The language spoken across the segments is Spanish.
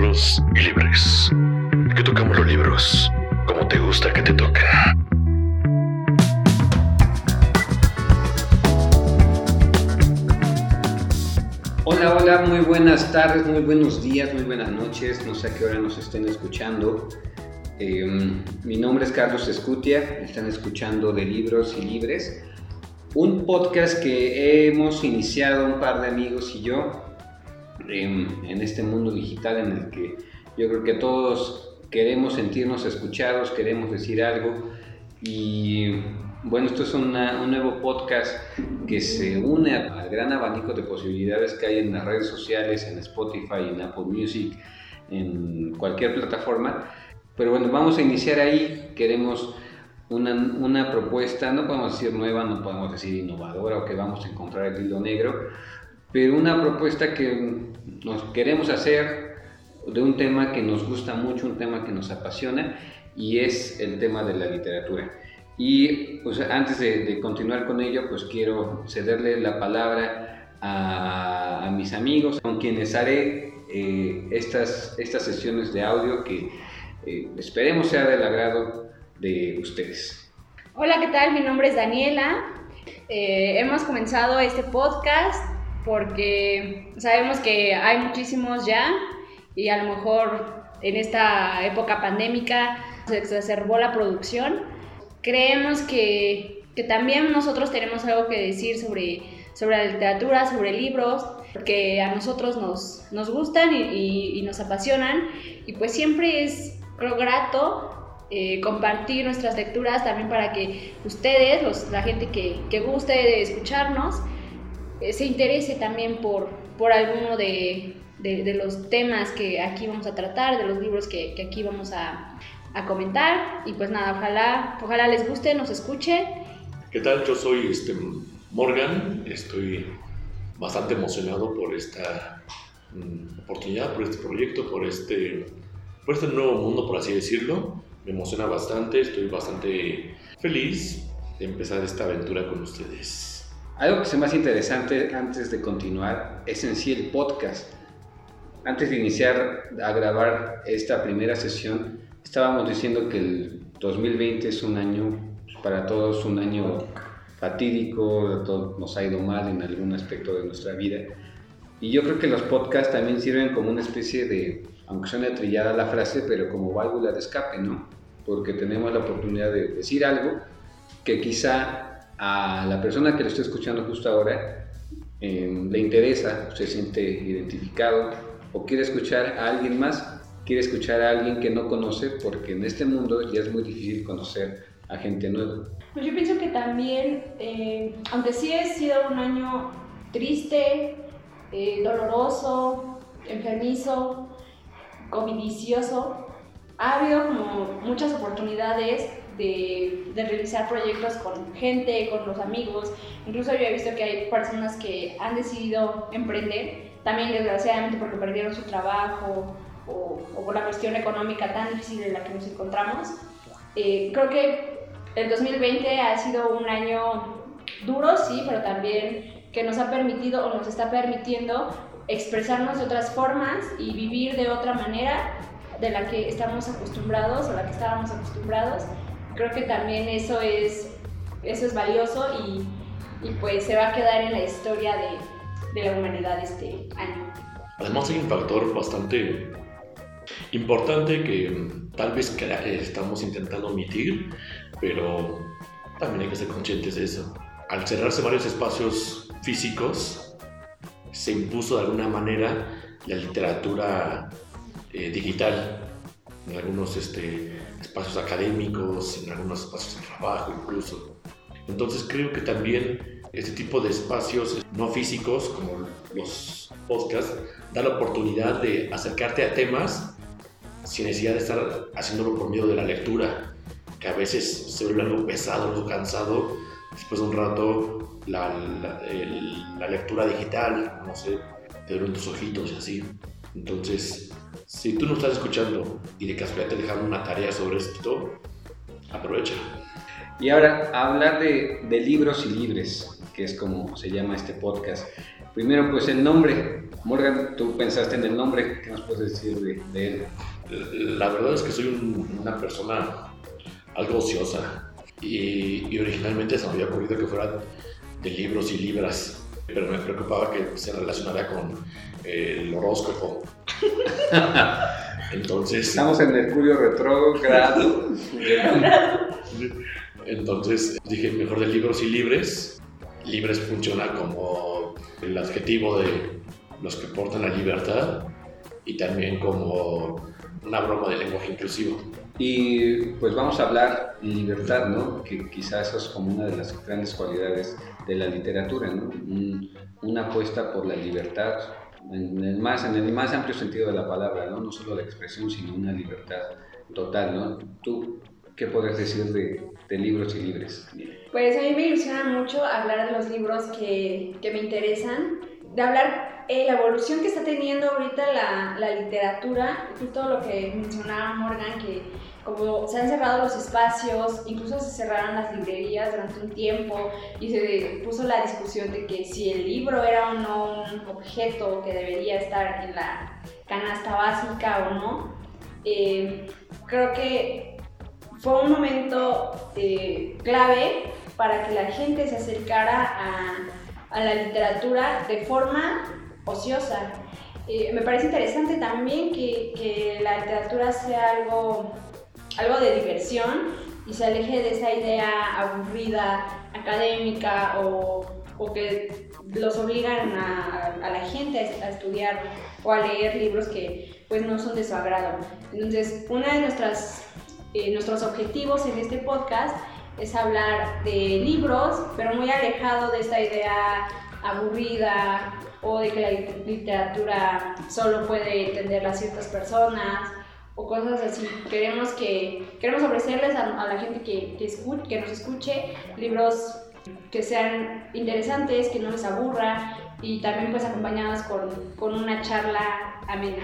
libros y libres. Que tocamos los libros como te gusta que te toquen. Hola, hola, muy buenas tardes, muy buenos días, muy buenas noches. No sé a qué hora nos estén escuchando. Eh, mi nombre es Carlos Escutia, están escuchando de Libros y Libres, un podcast que hemos iniciado un par de amigos y yo en, este mundo digital en el que yo creo que todos queremos sentirnos escuchados, queremos decir algo y bueno, esto es un nuevo podcast que se une al gran abanico de posibilidades que hay en las redes sociales, en Spotify, en Apple Music, en cualquier plataforma. Pero bueno, vamos a iniciar ahí. Queremos una, una, propuesta, no podemos decir nueva, no podemos decir innovadora o que vamos a encontrar el hilo negro, pero una propuesta que nos queremos hacer de un tema que nos gusta mucho, un tema que nos apasiona y es el tema de la literatura. Y pues, antes de, continuar con ello, pues quiero cederle la palabra a, mis amigos con quienes haré eh, estas, estas sesiones de audio que eh, esperemos sea del agrado de ustedes. Hola, ¿qué tal? Mi nombre es Daniela. Eh, hemos comenzado este podcast porque sabemos que hay muchísimos ya y a lo mejor en esta época pandémica se exacerbó la producción. Creemos que, que también nosotros tenemos algo que decir sobre, sobre la literatura, sobre libros, que a nosotros nos, nos gustan y, y, nos apasionan y pues siempre es creo grato eh, compartir nuestras lecturas también para que ustedes, los, la gente que, que guste de escucharnos, se interese también por, por alguno de, de, los temas que aquí vamos a tratar, de los libros que, que aquí vamos a, a, comentar. Y pues nada, ojalá, ojalá les guste, nos escuche. ¿Qué tal? Yo soy este, Morgan, estoy bastante emocionado por esta mm, oportunidad, por este proyecto, por este, por este nuevo mundo, por así decirlo. Me emociona bastante, estoy bastante feliz de empezar esta aventura con ustedes. Algo que se más interesante antes de continuar es en sí el podcast. Antes de iniciar a grabar esta primera sesión, estábamos diciendo que el 2020 es un año para todos, un año fatídico, nos ha ido mal en algún aspecto de nuestra vida. Y yo creo que los podcasts también sirven como una especie de, aunque suene trillada la frase, pero como válvula de escape, ¿no? Porque tenemos la oportunidad de decir algo que quizá a la persona que lo está escuchando justo ahora em, le interesa, se siente identificado o quiere escuchar a alguien más, quiere escuchar a alguien que no conoce, porque en este mundo ya es muy difícil conocer a gente nueva. Pues yo pienso que también, eh, aunque sí ha sido un año triste, eh, doloroso, enfermizo, covidicioso, ha habido como muchas oportunidades de, realizar proyectos con gente, con los amigos. Incluso yo he visto que hay personas que han decidido emprender, también desgraciadamente porque perdieron su trabajo o, por la cuestión económica tan difícil en la que nos encontramos. Eh, creo que el 2020 ha sido un año duro, sí, pero también que nos ha permitido o nos está permitiendo expresarnos de otras formas y vivir de otra manera de la que estamos acostumbrados o la que estábamos acostumbrados creo que también eso es, eso es valioso y, y pues se va a quedar en la historia de, de la humanidad este año. Además hay un factor bastante importante que tal vez estamos intentando omitir, pero también hay que ser conscientes de eso. Al cerrarse varios espacios físicos, se impuso de alguna manera la literatura eh, digital en algunos este, espacios académicos, en algunos espacios de trabajo incluso. Entonces creo que también este tipo de espacios no físicos como los podcasts da la oportunidad de acercarte a temas sin necesidad de estar haciéndolo por medio de la lectura, que a veces se vuelve algo pesado, algo cansado. Después de un rato, la, la, lectura digital, no sé, te duelen tus ojitos y así. Entonces, si tú no estás escuchando y de casualidad te dejaron una tarea sobre esto, aprovecha. Y ahora, hablar de, de, libros y libres, que es como se llama este podcast. Primero, pues el nombre. Morgan, tú pensaste en el nombre, ¿qué nos puedes decir de, él? La verdad es que soy una persona algo ociosa y, originalmente se me había ocurrido que fuera de libros y libras, pero me preocupaba que se relacionara con eh, el horóscopo. Entonces. Estamos en Mercurio retrógrado. Entonces dije, mejor de libros y libres. Libres funciona como el adjetivo de los que portan la libertad y también como una broma de lenguaje inclusivo. Y pues vamos a hablar libertad, ¿no? Que quizás eso es como una de las grandes cualidades de la literatura, ¿no? una apuesta por la libertad, en el, más, en el más amplio sentido de la palabra, ¿no? No solo la expresión, sino una libertad total, ¿no? ¿Tú qué puedes decir de, de libros y libres? Pues a mí me ilusiona mucho hablar de los libros que, que me interesan, de hablar eh, la evolución que está teniendo ahorita la, la literatura, justo lo que mencionaba Morgan, que se han cerrado los espacios, incluso se cerraron las librerías durante un tiempo y se puso la discusión de que si el libro era o no un objeto que debería estar en la canasta básica o no. Eh, creo que fue un momento eh, clave para que la gente se acercara a, la literatura de forma ociosa. Eh, me parece interesante también que la literatura sea algo algo de diversión y se aleje de esa idea aburrida, académica o, o que los obligan a, a, la gente a, estudiar o a leer libros que pues no son de su agrado. Entonces, uno de nuestras, eh, nuestros objetivos en este podcast es hablar de libros, pero muy alejado de esta idea aburrida o de que la literatura solo puede entenderla ciertas personas o cosas así. Queremos, que, queremos ofrecerles a, la gente que, que, que nos escuche libros que sean interesantes, que no les aburra y también pues acompañados con, con una charla amena.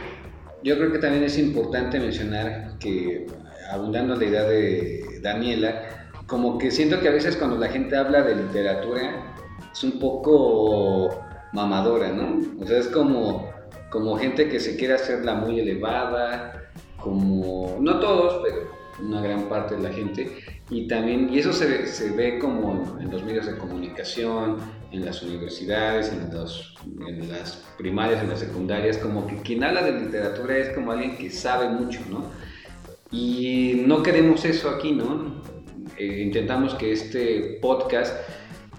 Yo creo que también es importante mencionar que, abundando la idea de Daniela, como que siento que a veces cuando la gente habla de literatura es un poco mamadora, ¿no? O sea, es como, como gente que se quiere hacerla muy elevada, como, no todos, pero una gran parte de la gente, y también, y eso se, se ve como en los medios de comunicación, en las universidades, en, los, en las primarias, en las secundarias, como que quien habla de literatura es como alguien que sabe mucho, ¿no? Y no queremos eso aquí, ¿no? Eh, intentamos que este podcast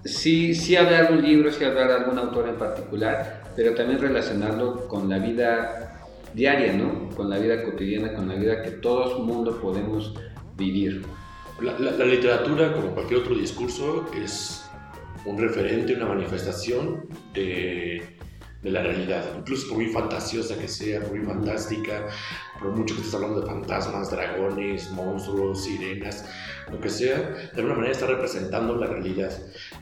sí, sí hablar de un libro, sí hablar de algún autor en particular, pero también relacionarlo con la vida diaria, ¿no? Con la vida cotidiana, con la vida que todo mundo podemos vivir. La, literatura, como cualquier otro discurso, es un referente, una manifestación de, de, la realidad. Incluso por muy fantasiosa que sea, por muy fantástica, por mucho que estés hablando de fantasmas, dragones, monstruos, sirenas, lo que sea, de alguna manera está representando la realidad.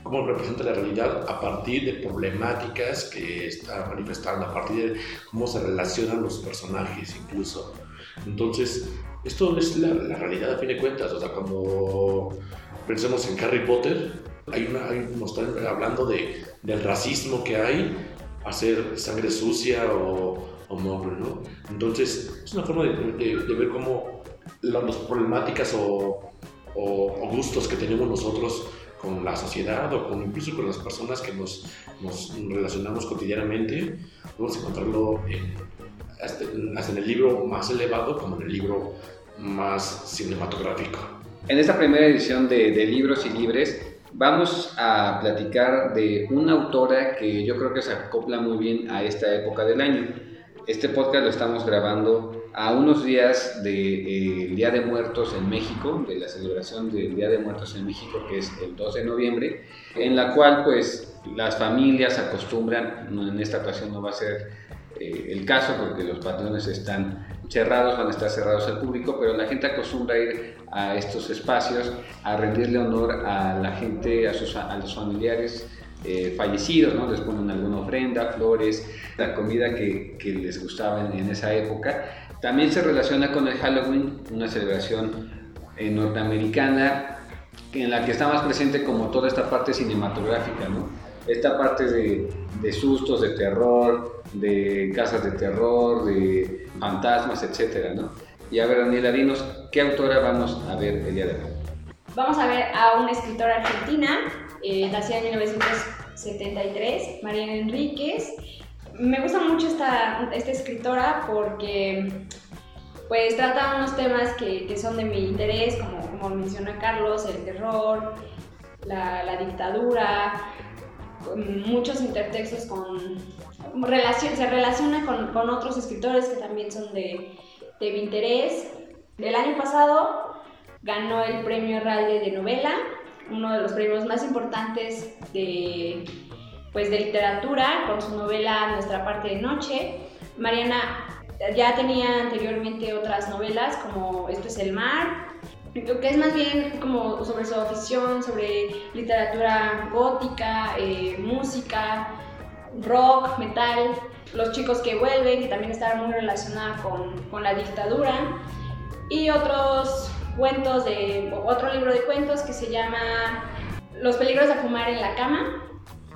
¿Cómo representa la realidad? A partir de problemáticas que está manifestando, a partir de cómo se relacionan los personajes incluso. Entonces, esto es la, realidad a fin de cuentas. O sea, cuando pensemos en Harry Potter, hay una, hay, nos están hablando de, del racismo que hay, hacer sangre sucia o, o ¿no? Entonces, es una forma de, de, ver cómo las problemáticas o o, gustos que tenemos nosotros con la sociedad o con, incluso con las personas que nos, nos relacionamos cotidianamente, podemos encontrarlo en, hasta, en el libro más elevado como en el libro más cinematográfico. En esta primera edición de, de Libros y Libres vamos a platicar de una autora que yo creo que se acopla muy bien a esta época del año. Este podcast lo estamos grabando a unos días del de, eh, Día de Muertos en México, de la celebración del Día de Muertos en México, que es el 2 de noviembre, en la cual pues las familias acostumbran, en esta ocasión no va a ser eh, el caso porque los patrones están cerrados, van a estar cerrados al público, pero la gente acostumbra ir a estos espacios a rendirle honor a la gente, a, sus, a los familiares eh, fallecidos, ¿no? Les ponen alguna ofrenda, flores, la comida que, les gustaba en, esa época. También se relaciona con el Halloween, una celebración eh, norteamericana en la que está más presente como toda esta parte cinematográfica, ¿no? Esta parte de, sustos, de terror, de casas de terror, de fantasmas, etcétera, ¿no? Y a ver, Daniela, dinos, ¿qué autora vamos a ver el día de hoy? Vamos a ver a una escritora argentina, eh, nacida en 1973, Mariana Enríquez. Me gusta mucho esta, escritora porque pues trata unos temas que, son de mi interés, como, como menciona Carlos, el terror, la, dictadura, muchos intertextos con, relacion- se relaciona con, otros escritores que también son de, de mi interés. El año pasado ganó el premio Herralde de novela, uno de los premios más importantes de, pues, de literatura, con su novela Nuestra parte de noche. Mariana ya tenía anteriormente otras novelas como Esto es el mar, que es más bien como sobre su afición, sobre literatura gótica, eh, música, rock, metal, los chicos que vuelven, que también estaba muy relacionada con, con la dictadura, y otros cuentos de, otro libro de cuentos que se llama Los peligros de fumar en la cama.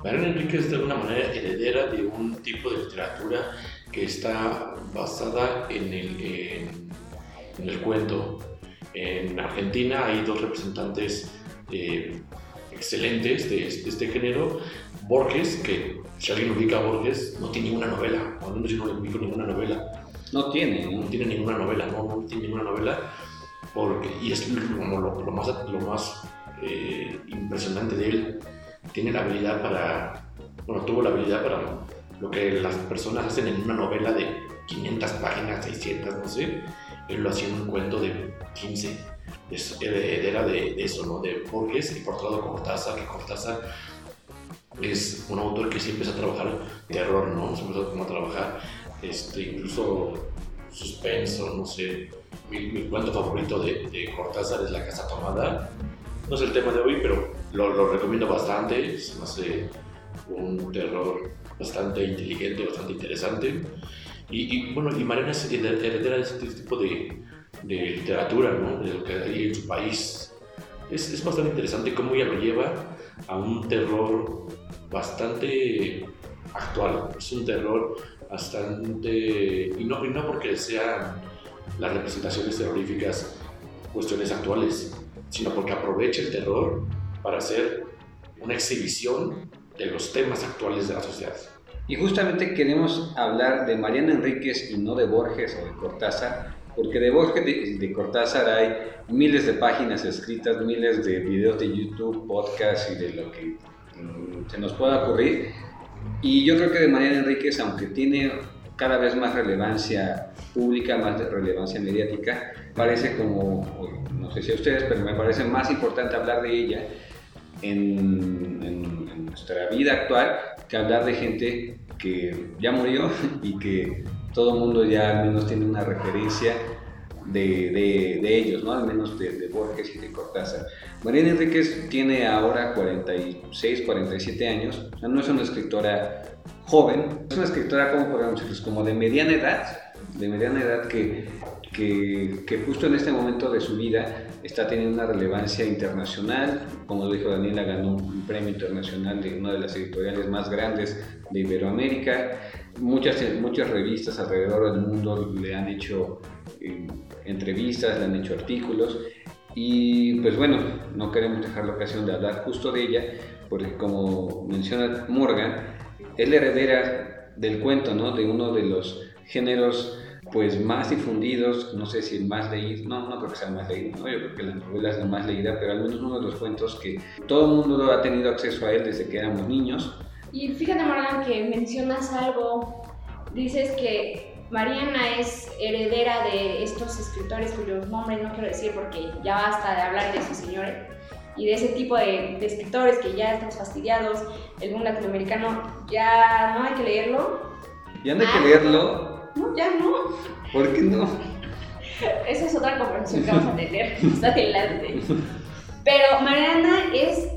Mariana Enrique es de alguna manera heredera de un tipo de literatura que está basada en el, en, en el cuento. En Argentina hay dos representantes eh, excelentes de, este- de este género. Borges, que si alguien ubica a Borges, no tiene ninguna novela, o al menos yo no le ubico ninguna novela. No tiene, no ¿no? tiene ninguna novela, no, no tiene ninguna novela, porque, y es como lo, más, lo más eh, impresionante de él, tiene la habilidad para, bueno, tuvo la habilidad para lo que las personas hacen en una novela de 500 páginas, 600, no sé, él lo hacía en un cuento de 15, es heredera de, de eso, ¿no? De Borges y por otro lado Cortázar, que Cortázar es un autor que sí empieza a trabajar terror, ¿no? Se empezó a trabajar este, incluso suspenso, no sé. Mi, mi cuento favorito de, Cortázar es La Casa Tomada. No es el tema de hoy, pero lo, recomiendo bastante. Me hace un terror bastante inteligente, bastante interesante. Y, y, bueno, y Mariana es hered- heredera de este tipo de, de literatura, ¿no? De lo que hay en su país. Es, es bastante interesante cómo ella lo lleva a un terror bastante actual. Es un terror bastante... Y no, y no porque sean las representaciones terroríficas cuestiones actuales, sino porque aprovecha el terror para hacer una exhibición de los temas actuales de la sociedad. Y justamente queremos hablar de Mariana Enríquez y no de Borges o de Cortázar, porque de Borges y de, Cortázar hay miles de páginas escritas, miles de videos de YouTube, podcasts y de lo que mm, se nos pueda ocurrir. Y yo creo que de Mariana Enríquez, aunque tiene cada vez más relevancia pública, más relevancia mediática, parece como, no sé si a ustedes, pero me parece más importante hablar de ella en, en, en nuestra vida actual que hablar de gente que ya murió y que todo el mundo ya al menos tiene una referencia de, de, de ellos, ¿no? al menos de, de, Borges y de Cortázar. Mariana Enríquez tiene ahora 46, 47 años, o sea, no es una escritora joven, es una escritora, como podríamos decirlo, como de mediana edad, de mediana edad que, que, que, justo en este momento de su vida está teniendo una relevancia internacional, como lo dijo Daniela, ganó un premio internacional de una de las editoriales más grandes de Iberoamérica, muchas, muchas revistas alrededor del mundo le han hecho eh, entrevistas, le han hecho artículos. Y pues bueno, no queremos dejar la ocasión de hablar justo de ella, porque como menciona Morgan, es la heredera del cuento, ¿no? De uno de los géneros pues más difundidos, no sé si el más leído, no, no creo que sea el más leído, ¿no? yo creo que la novela es la más leída, pero al menos uno de los cuentos que todo el mundo ha tenido acceso a él desde que éramos niños. Y fíjate, Morgan, que mencionas algo, dices que Mariana es heredera de estos escritores cuyos nombres no quiero decir porque ya basta de hablar de esos señores y de ese tipo de, de escritores que ya estamos fastidiados, el boom latinoamericano ya no hay que leerlo. Ya no hay que leerlo. No, ya no. ¿Por qué no? Esa es otra conversación que vamos a tener más adelante. Pero Mariana es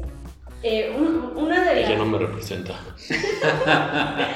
eh, un, una de las... Ella no me representa.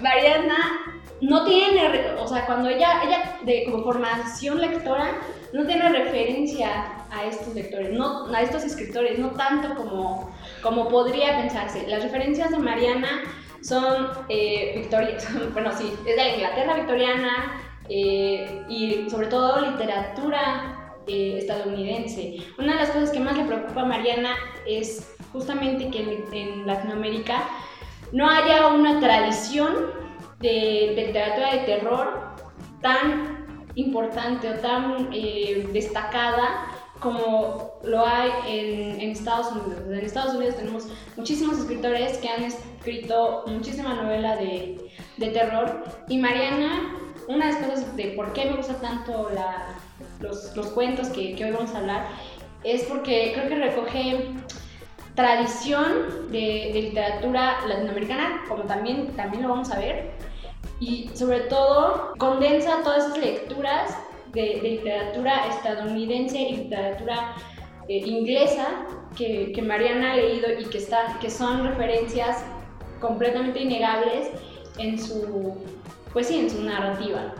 Mariana no tiene, o sea, cuando ella, ella de como formación lectora, no tiene referencia a estos lectores, no, a estos escritores, no tanto como, como podría pensarse. Las referencias de Mariana son eh, bueno, sí, es de la Inglaterra victoriana eh, y sobre todo literatura eh, estadounidense. Una de las cosas que más le preocupa a Mariana es justamente que en, Latinoamérica no haya una tradición de, literatura de terror tan importante o tan destacada como lo hay en, Estados Unidos. En Estados Unidos tenemos muchísimos escritores que han escrito muchísima novela de, terror y Mariana, una de las cosas de por qué me gusta tanto los, cuentos que, hoy vamos a hablar es porque creo que recoge tradición de, literatura latinoamericana, como también, también lo vamos a ver, y sobre todo condensa todas esas lecturas de, literatura estadounidense y literatura eh, inglesa que, que, Mariana ha leído y que, está, que son referencias completamente innegables en su, pues sí, en su narrativa.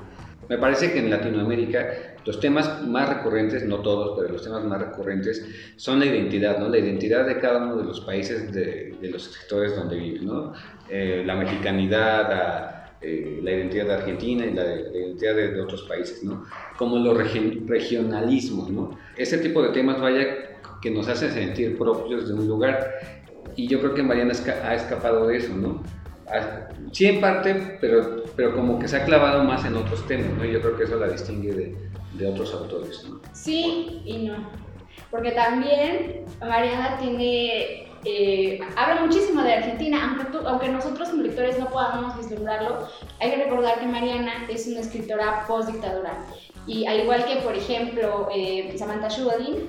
Me parece que en Latinoamérica los temas más recurrentes, no todos, pero los temas más recurrentes son la identidad, ¿no? La identidad de cada uno de los países de, de los escritores donde viven, ¿no? Eh, la mexicanidad, la, eh, la identidad de Argentina y la, identidad de, otros países, ¿no? Como los regionalismos, ¿no? Ese tipo de temas, vaya, que nos hacen sentir propios de un lugar. Y yo creo que Mariana ha escapado de eso, ¿no? Sí, en parte, pero, pero como que se ha clavado más en otros temas, ¿no? Y yo creo que eso la distingue de, de otros autores, ¿no? Sí y no. Porque también Mariana tiene eh, habla muchísimo de Argentina, aunque, aunque nosotros como lectores no podamos vislumbrarlo, hay que recordar que Mariana es una escritora post-dictadura. Y al igual que, por ejemplo, eh, Samantha Schweblin,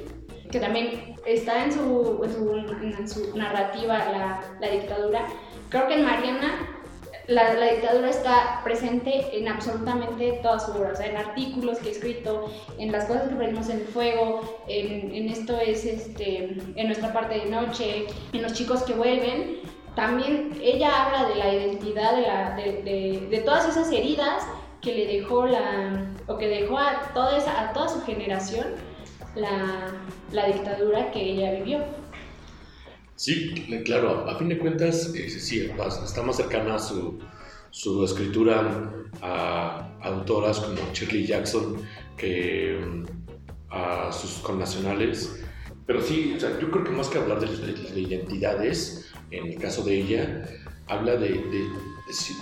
que también está en su, en su, narrativa la, la dictadura, creo que en Mariana la, dictadura está presente en absolutamente todas sus obras, en artículos que he escrito, en las cosas que aprendimos en fuego, en, esto es este, en nuestra parte de noche, en los chicos que vuelven. También ella habla de la identidad, de, de, todas esas heridas que le dejó la, o que dejó a toda, esa, a toda su generación la, la dictadura que ella vivió. Sí, claro, a fin de cuentas, eh, sí, está más cercana a su, su escritura a, autoras como Shirley Jackson que mm, a sus connacionales. Pero sí, o sea, yo creo que más que hablar de, de, identidades, en el caso de ella, habla de, de,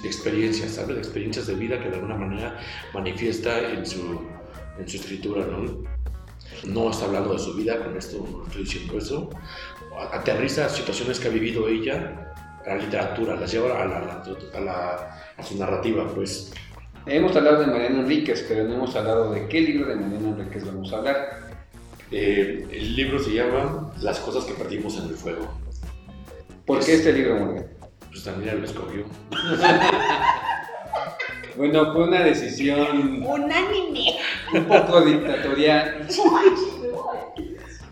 experiencias, habla de experiencias de vida que de alguna manera manifiesta en su, en su escritura, ¿no? No está hablando de su vida, con esto no estoy diciendo eso, aterriza situaciones que ha vivido ella a la literatura, las lleva a, la, a, su narrativa, pues. Hemos hablado de Mariana Enríquez, pero no hemos hablado de qué libro de Mariana Enríquez vamos a hablar. Eh, el libro se llama Las cosas que perdimos en el fuego. ¿Por qué este libro, Morgan? Pues también lo escogió. bueno, fue una decisión... Unánime. Un poco dictatorial.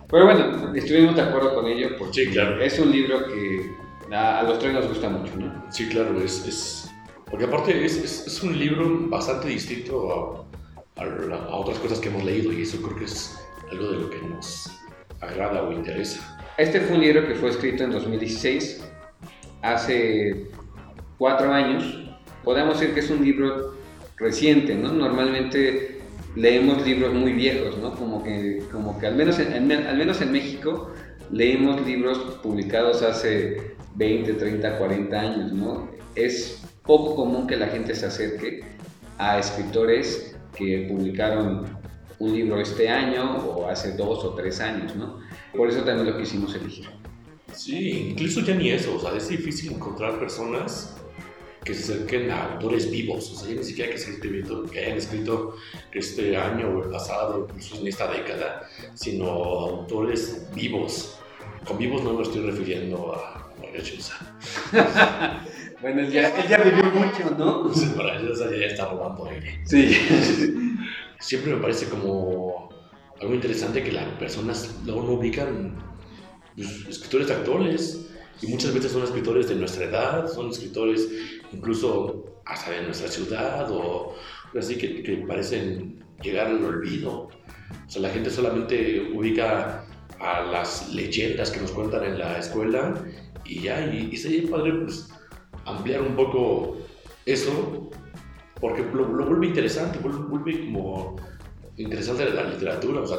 Pero bueno, estuvimos de acuerdo con ello porque es un libro que a, los tres nos gusta mucho, ¿no? Sí, claro, es, es porque aparte es, es, un libro bastante distinto a, a, otras cosas que hemos leído y eso creo que es algo de lo que nos agrada o interesa. Este fue un libro que fue escrito en 2016, hace cuatro años. Podemos decir que es un libro reciente, ¿no? Normalmente leemos libros muy viejos, ¿no? Como que, como que al, menos en, al menos en México leemos libros publicados hace 20, 30, 40 años, ¿no? Es poco común que la gente se acerque a escritores que publicaron un libro este año o hace dos o tres años, ¿no? Por eso también lo quisimos elegir. Sí, incluso ya ni eso, o sea, es difícil encontrar personas que se acerquen a autores vivos, o sea, ni siquiera que, se escrito, que hayan escrito este año o el pasado, incluso en esta década, sino autores vivos. Con vivos no me estoy refiriendo a María Chusa. bueno, él ya, ya, vivió mucho, ¿no? Sí, para ella ya está robando aire. Sí. Siempre me parece como algo interesante que las personas luego no ubican pues, escritores actuales y muchas veces son escritores de nuestra edad, son escritores incluso hasta de nuestra ciudad o así que, que parecen llegar al olvido. O sea, la gente solamente ubica a las leyendas que nos cuentan en la escuela y ya, y, y sería padre pues ampliar un poco eso, porque lo, lo vuelve interesante, vuelve, vuelve como interesante la literatura, o sea,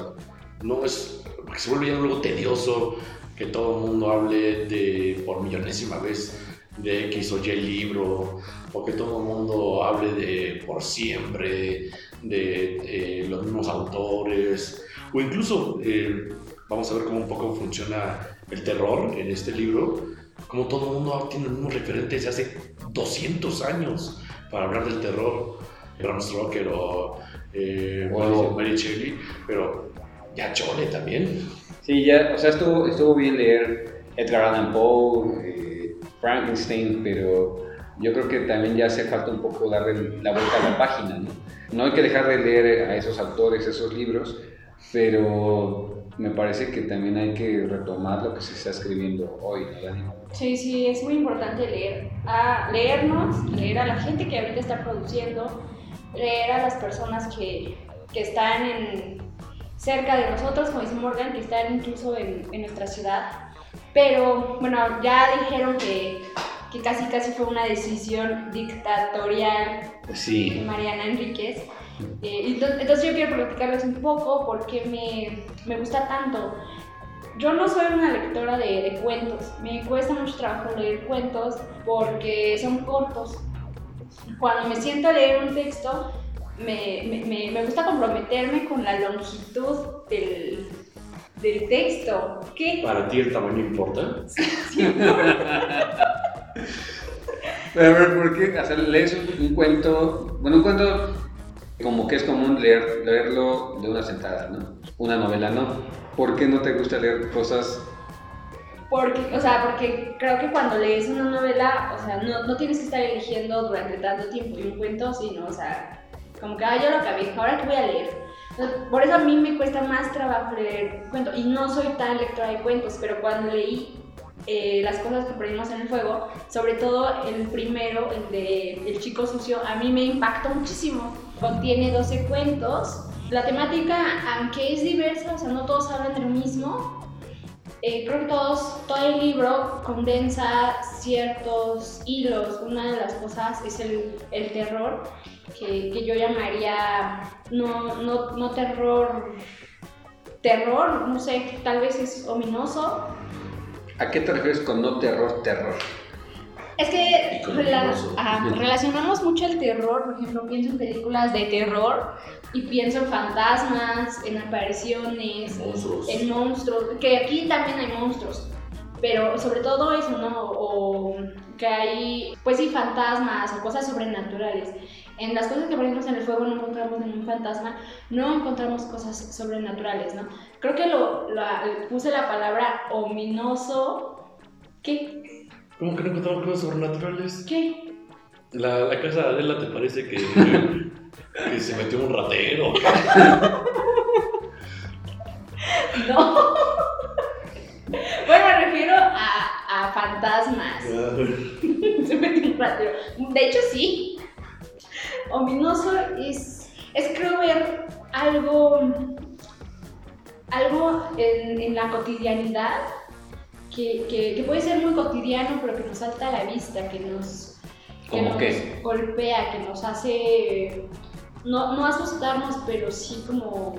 no es, porque se vuelve ya luego tedioso que todo el mundo hable de por millonésima vez de X o Y libro, o que todo el mundo hable de por siempre, de eh, los mismos autores, o incluso eh, vamos a ver cómo un poco funciona el terror en este libro, como todo el mundo tiene los mismos referentes de hace 200 años para hablar del terror, Bram Stoker o eh, Wow. Mary Shelley, pero ya Chole también. Sí, ya, o sea, estuvo, estuvo bien leer Edgar Allan Poe, eh, Frankenstein, pero yo creo que también ya hace falta un poco darle la vuelta a la página, ¿no? No hay que dejar de leer a esos autores, esos libros, pero me parece que también hay que retomar lo que se está escribiendo hoy, ¿no? Sí, sí, es muy importante leer. A leernos, leer a la gente que ahorita está produciendo, leer a las personas que, que están cerca de nosotros, como dice Morgan, que están incluso en nuestra ciudad. Pero bueno, ya dijeron que, que casi casi fue una decisión dictatorial de Sí, Mariana Enríquez. Eh, entonces yo quiero platicarles un poco por qué me, me gusta tanto. Yo no soy una lectora de, de cuentos, me cuesta mucho trabajo leer cuentos porque son cortos. Cuando me siento a leer un texto, me- me- me gusta comprometerme con la longitud del, del texto. ¿Qué? ¿Para ti el tamaño importa? Pero a ver, ¿por qué? O sea, lees un, un cuento, bueno, un cuento como que es común leer, leerlo de una sentada, ¿no? Una novela, ¿no? ¿Por qué no te gusta leer cosas? Porque, o sea, porque creo que cuando lees una novela, o sea, no, no tienes que estar eligiendo durante tanto tiempo y un cuento, sino, o sea, como que, ah, yo lo acabé, ahora que voy a leer. Por eso a mí me cuesta más trabajo leer cuentos y no soy tan lectora de cuentos, pero cuando leí eh, las cosas que perdimos en el fuego, sobre todo el primero, el de El chico sucio, a mí me impactó muchísimo. Contiene 12 cuentos. La temática, aunque es diversa, o sea, no todos hablan de lo mismo, eh, creo que todos, todo el libro condensa ciertos hilos. Una de las cosas es el, el terror, que, que yo llamaría no, no, no terror, terror, no sé, tal vez es ominoso. ¿A qué te refieres con no terror, terror? Es que rela- ajá, relacionamos mucho el terror, por ejemplo, pienso en películas de terror y pienso en fantasmas, en apariciones, Monstruos. en monstruos, que aquí también hay monstruos, pero sobre todo eso, ¿no? O que hay, pues sí, fantasmas o cosas sobrenaturales. En las cosas que ponemos en el fuego no encontramos ningún fantasma, no encontramos cosas sobrenaturales, ¿no? Creo que lo, la- puse la palabra ominoso. ¿Qué? ¿Cómo que no encontramos cosas sobrenaturales? ¿Qué? La, la casa de Adela te parece que, que se metió un ratero. No. Bueno, me refiero a, a fantasmas. Se metió un ratero. De hecho, sí. Ominoso es, es creo ver algo, algo en, en la cotidianidad que, que- que puede ser muy cotidiano, pero que nos salta a la vista, que nos, que ¿Cómo nos qué? golpea, que nos hace no, no asustarnos, pero sí como,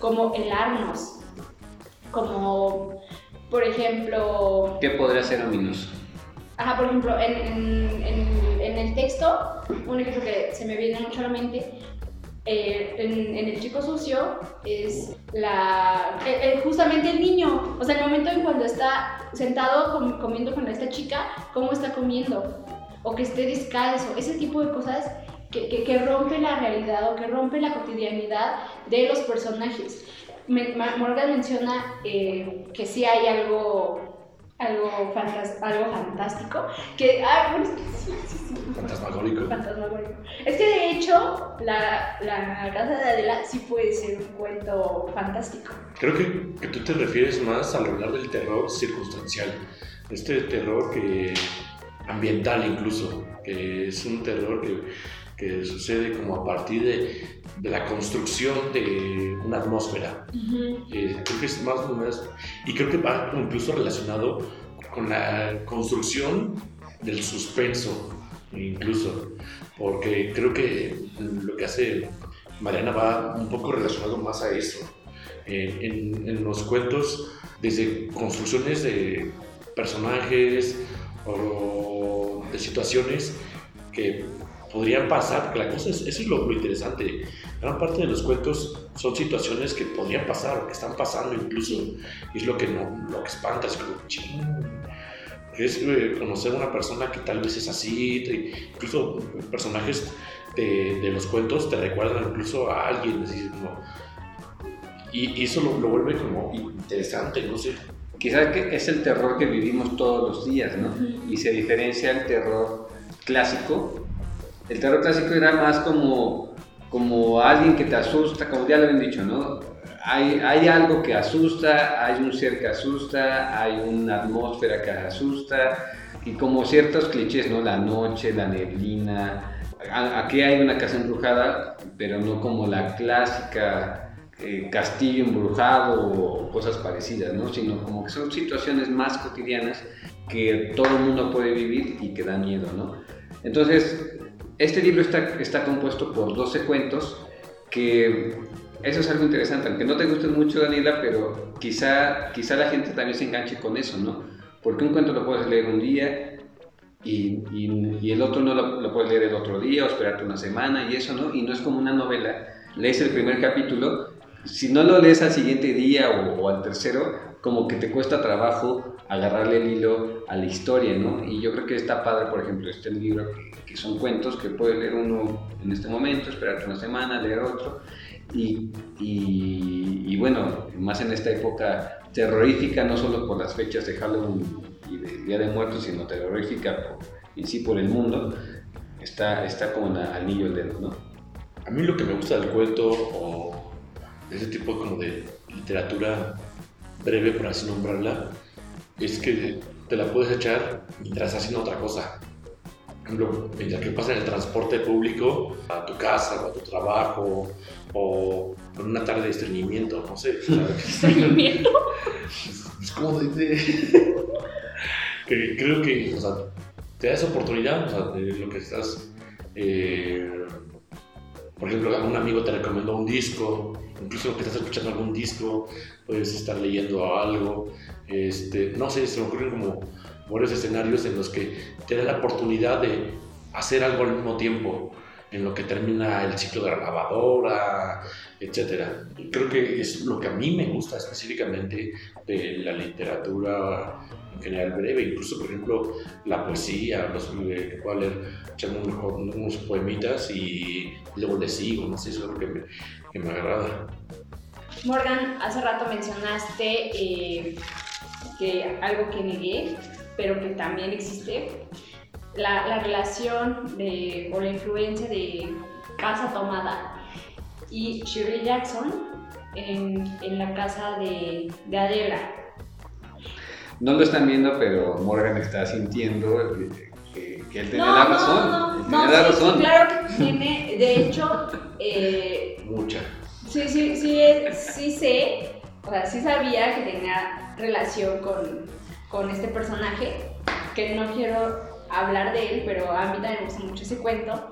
como helarnos. Como, por ejemplo, ¿Qué podría ser ominoso? Ajá, por ejemplo, en, en- en- en el texto, un ejemplo que se me viene mucho a la mente, eh, en, en El Chico Sucio, es la, eh, eh, justamente el niño. O sea, el momento en cuando está sentado com- comiendo con esta chica, cómo está comiendo, o que esté descalzo, ese tipo de cosas que, que, que rompe la realidad o que rompe la cotidianidad de los personajes. Me- Morgan menciona eh, que sí hay algo algo, fantas- algo fantástico. Que, ah, bueno, es que Fantasmagórico. fantasmagórico. Es que de hecho, la, la casa de Adela sí puede ser un cuento fantástico. Creo que, que tú te refieres más al hablar del terror circunstancial. Este terror que ambiental incluso, que es un terror que, que sucede como a partir de, de la construcción de una atmósfera. Eh, creo que es más o menos, y creo que va como incluso relacionado con la construcción del suspenso, incluso, porque creo que lo que hace Mariana va un poco relacionado más a eso. En, en los cuentos, desde construcciones de personajes o de situaciones que podrían pasar, porque la cosa es, eso es lo, interesante. Gran parte de los cuentos son situaciones que podrían pasar o que están pasando incluso, y es lo que, no, lo que espanta, es como, ching, es eh, conocer a una persona que tal vez es así, incluso personajes de, de, los cuentos te recuerdan incluso a alguien, y, eso lo, lo, vuelve como interesante, no sé. Quizás que es el terror que vivimos todos los días, ¿no? Y se diferencia el terror clásico el terror clásico era más como, como alguien que te asusta, como ya lo habían dicho, ¿no? Hay, hay algo que asusta, hay un ser que asusta, hay una atmósfera que asusta, y como ciertos clichés, ¿no? La noche, la neblina. Aquí hay una casa embrujada, pero no como la clásica eh, castillo embrujado o cosas parecidas, ¿no? Sino como que son situaciones más cotidianas que todo el mundo puede vivir y que dan miedo, ¿no? Entonces, este libro está, está compuesto por 12 cuentos que eso es algo interesante, aunque no te guste mucho Daniela, pero quizá, quizá la gente también se enganche con eso, ¿no? Porque un cuento lo puedes leer un día y, y, el otro no lo, lo, puedes leer el otro día o esperarte una semana y eso, ¿no? Y no es como una novela, lees el primer capítulo, si no lo lees al siguiente día o, o al tercero, como que te cuesta trabajo agarrarle el hilo a la historia, ¿no? Y yo creo que está padre, por ejemplo, este libro que, son cuentos que puede leer uno en este momento, esperarte una semana, leer otro. Y, y, bueno, más en esta época terrorífica, no solo por las fechas de Halloween y de Día de Muertos, sino terrorífica en sí por el mundo, está, está como al anillo del dedo, ¿no? A mí lo que me gusta del cuento o de ese tipo como de literatura breve, por así nombrarla, es que te la puedes echar mientras haciendo otra cosa. Por ejemplo, mientras que pasa en el transporte público a tu casa o a tu trabajo o en una tarde de estreñimiento, no sé. ¿Estreñimiento? Es, como de... que creo que o sea, te da esa oportunidad, o sea, de lo que estás... Eh, por ejemplo, un amigo te recomendó un disco, incluso que estás escuchando algún disco, puedes estar leyendo algo, este, no sé, se me ocurren como varios escenarios en los que te da la oportunidad de hacer algo al mismo tiempo, en lo que termina el ciclo de la lavadora, etc. Creo que es lo que a mí me gusta específicamente de la literatura en general breve, incluso por ejemplo la poesía, los que puedo leer unos poemitas y luego le sigo, no sé, eso es lo que me, que me agrada. Morgan, hace rato mencionaste eh, que algo que negué, pero que también existe, la, la, relación de, o la influencia de Casa Tomada y Shirley Jackson en, en la casa de, de Adela. No lo están viendo, pero Morgan está sintiendo que, que él tiene la razón. No, no, la razón. claro que tiene, de hecho... Eh, Mucha. Sí, sí, sí, sí sé, o sea, sí sabía que tenía relación con, con este personaje, que no quiero hablar de él, pero a mí también me gusta mucho ese cuento.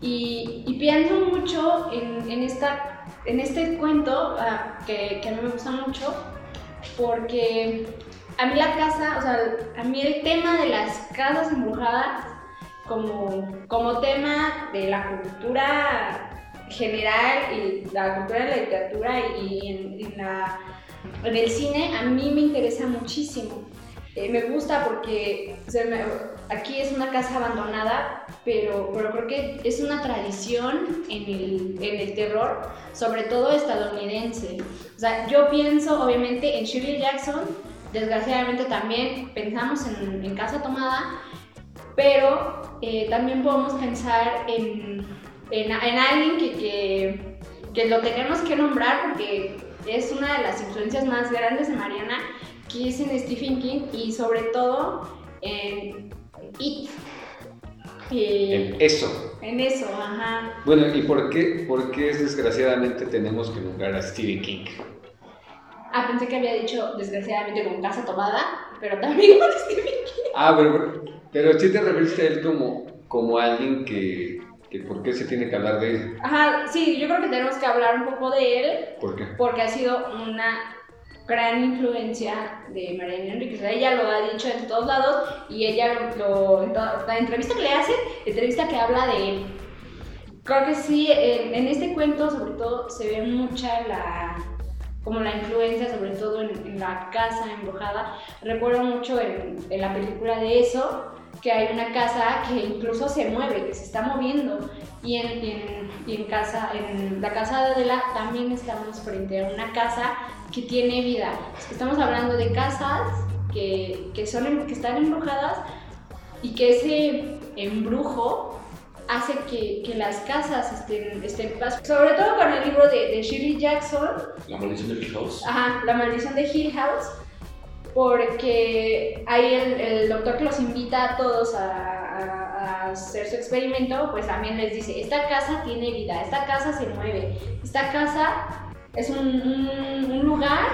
Y, pienso mucho en, esta, en este cuento, uh, que, que, a mí me gusta mucho, porque a mí la casa, o sea, a mí el tema de las casas embrujadas como, como tema de la cultura general y la cultura de la literatura y en, la, en el cine a mí me interesa muchísimo. Eh, me gusta porque aquí es una casa abandonada, pero, pero creo que es una tradición en el, en el, terror, sobre todo estadounidense. O sea, yo pienso obviamente en Shirley Jackson, desgraciadamente también pensamos en, en Casa Tomada, pero eh, también podemos pensar en, en, en alguien que, que, que lo tenemos que nombrar porque es una de las influencias más grandes de Mariana que es en Stephen King y sobre todo en It. en eso. En eso, ajá. Bueno, ¿y por qué, por qué desgraciadamente tenemos que nombrar a Stephen King? Ah, pensé que había dicho desgraciadamente con casa tomada, pero también con Stephen King. Ah, pero Pero sí te referiste a él como, como alguien que, que ¿por qué se tiene que hablar de él? Ajá, sí, yo creo que tenemos que hablar un poco de él ¿Por qué? porque ha sido una gran influencia de Mariana Enríquez. Ella lo ha dicho en todos lados y ella lo, en toda- la entrevista que le hacen, entrevista que habla de él. Creo que sí, en, en este cuento sobre todo se ve mucha la como la influencia, sobre todo en, en la casa embrujada. Recuerdo mucho en, en la película de eso, que hay una casa que incluso se mueve, que se está moviendo. Y en, y en, en casa, en la casa de Adela también estamos frente a una casa que tiene vida. Estamos hablando de casas que, que, son, que están embrujadas y que ese embrujo hace que, que las casas estén, estén. Sobre todo con el libro de, de Shirley Jackson, La maldición de Hill House. Ajá, La maldición de Hill House, porque ahí el, el doctor que los invita a todos a, a- a hacer su experimento, pues también les dice, esta casa tiene vida, esta casa se mueve, esta casa es un, un- un lugar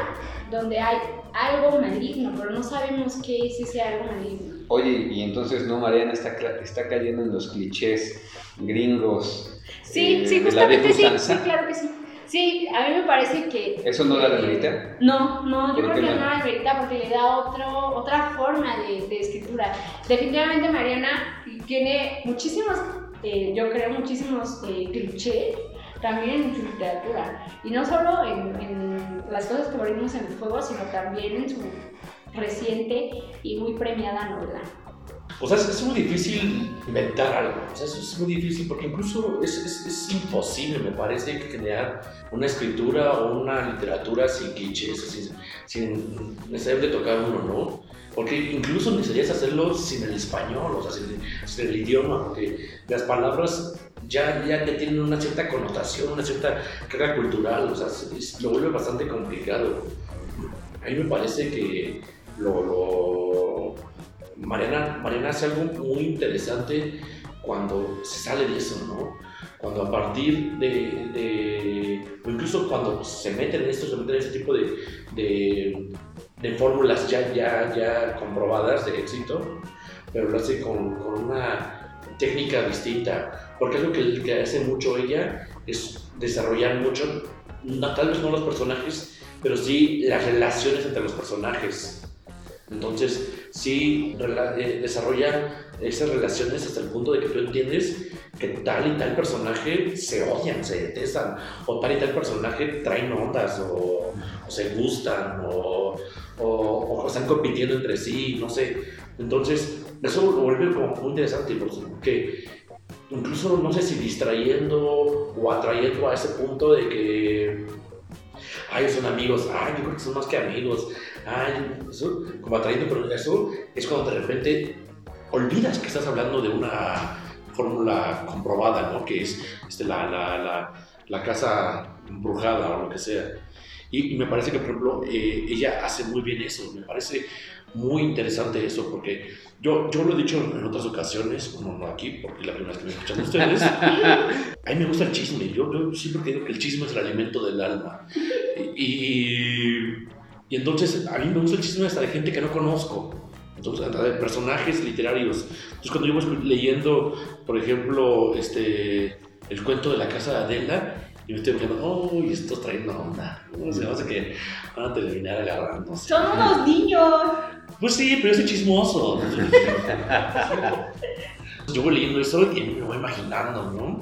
donde hay algo maligno, pero no sabemos qué es ese algo maligno. Oye, y entonces no, Mariana está, está cayendo en los clichés gringos. Sí, eh, sí, de la vieja justamente sí, sí, claro que sí. Sí, a mí me parece que... ¿Eso no la demerita? No, no, yo ¿Por creo que no? no la demerita porque le da otro, otra forma de, de escritura. Definitivamente Mariana tiene muchísimos, eh, yo creo, muchísimos eh, clichés también en su literatura. Y no solo en, en las cosas que morimos en el fuego, sino también en su reciente y muy premiada novela. O sea, es, es muy difícil inventar algo. O sea, es muy difícil porque incluso es, es, es imposible, me parece, generar una escritura o una literatura sin clichés, sin, sin necesidad de tocar uno, ¿no? Porque incluso necesitarías hacerlo sin el español, o sea, sin, sin el idioma, porque las palabras ya, ya, ya tienen una cierta connotación, una cierta carga cultural, o sea, lo vuelve bastante complicado. A mí me parece que lo, lo, Mariana, hace algo muy interesante cuando se sale de eso, ¿no? Cuando a partir de, o incluso cuando se meten en esto, se meten en ese tipo de, fórmulas ya, ya, ya comprobadas de éxito, pero lo hace con, una técnica distinta, porque algo que, que hace mucho ella es desarrollar mucho, tal vez no los personajes, pero sí las relaciones entre los personajes. Entonces, sí eh, desarrolla esas relaciones hasta el punto de que tú entiendes que tal y tal personaje se odian, se detestan, o tal y tal personaje traen ondas, o, se gustan, o, o- o están compitiendo entre sí, no sé. Entonces, eso lo vuelve como muy interesante, porque incluso no sé si distrayendo o atrayendo a ese punto de que ay, son amigos, ay, yo creo que son más que amigos, ay, eso, como atrayendo, pero eso es cuando de repente olvidas que estás hablando de una fórmula comprobada, ¿no? Que es este, la, la, la, la casa embrujada o lo que sea. Y, y me parece que, por ejemplo, eh, ella hace muy bien eso, me parece muy interesante eso, porque yo, yo lo he dicho en otras ocasiones, bueno, no aquí, porque es la primera vez que me escuchan ustedes, a mí me gusta el chisme, yo, yo siempre digo que el chisme es el alimento del alma. Y, y entonces a mí me gusta el chisme hasta de gente que no conozco. Entonces, hasta de personajes literarios. Entonces, cuando yo voy leyendo, por ejemplo, este, el cuento de la casa de Adela, y me estoy pensando, uy, estos traen onda. No sé, hace que van a terminar agarrándose. Son unos niños. Pues sí, pero yo soy chismoso. yo voy leyendo eso y me voy imaginando, ¿no?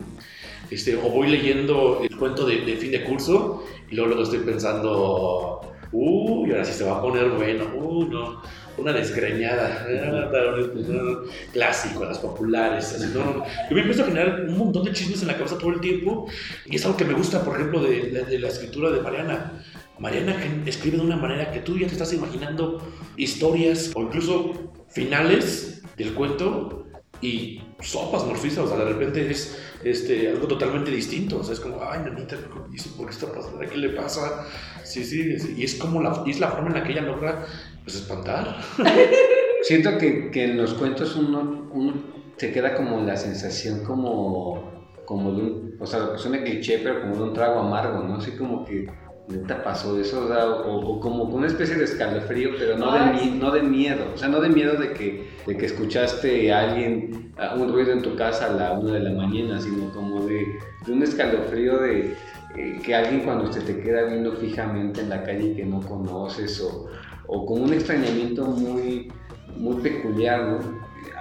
Este, o voy leyendo el cuento de, de fin de curso y luego, luego estoy pensando, uy, ahora sí se va a poner bueno, uy, no, una desgreñada, clásico, las populares. Así, no, no. Yo me empiezo a generar un montón de chismes en la cabeza todo el tiempo y es algo que me gusta, por ejemplo, de, de- de la escritura de Mariana. Mariana escribe de una manera que tú ya te estás imaginando historias o incluso finales del cuento y sopas morfistas, o sea, de repente es este, algo totalmente distinto, o sea, es como, ay, nanita, ¿y eso ¿por qué está pasando? ¿Qué le pasa? Sí, sí, sí, y es como la, es la forma en la que ella logra, pues, espantar. Siento que, que en los cuentos uno, uno se queda como la sensación como, como de un, o sea, suena cliché, pero como de un trago amargo, ¿no? Así como que ¿Neta pasó eso? O, sea, o- o como con una especie de escalofrío, pero no de, mi- no de miedo. O sea, no de miedo de que, de que escuchaste a alguien, a un ruido en tu casa a la una de la mañana, sino como de, de un escalofrío de eh, que alguien cuando se te queda viendo fijamente en la calle que no conoces o, o con un extrañamiento muy, muy peculiar, ¿no?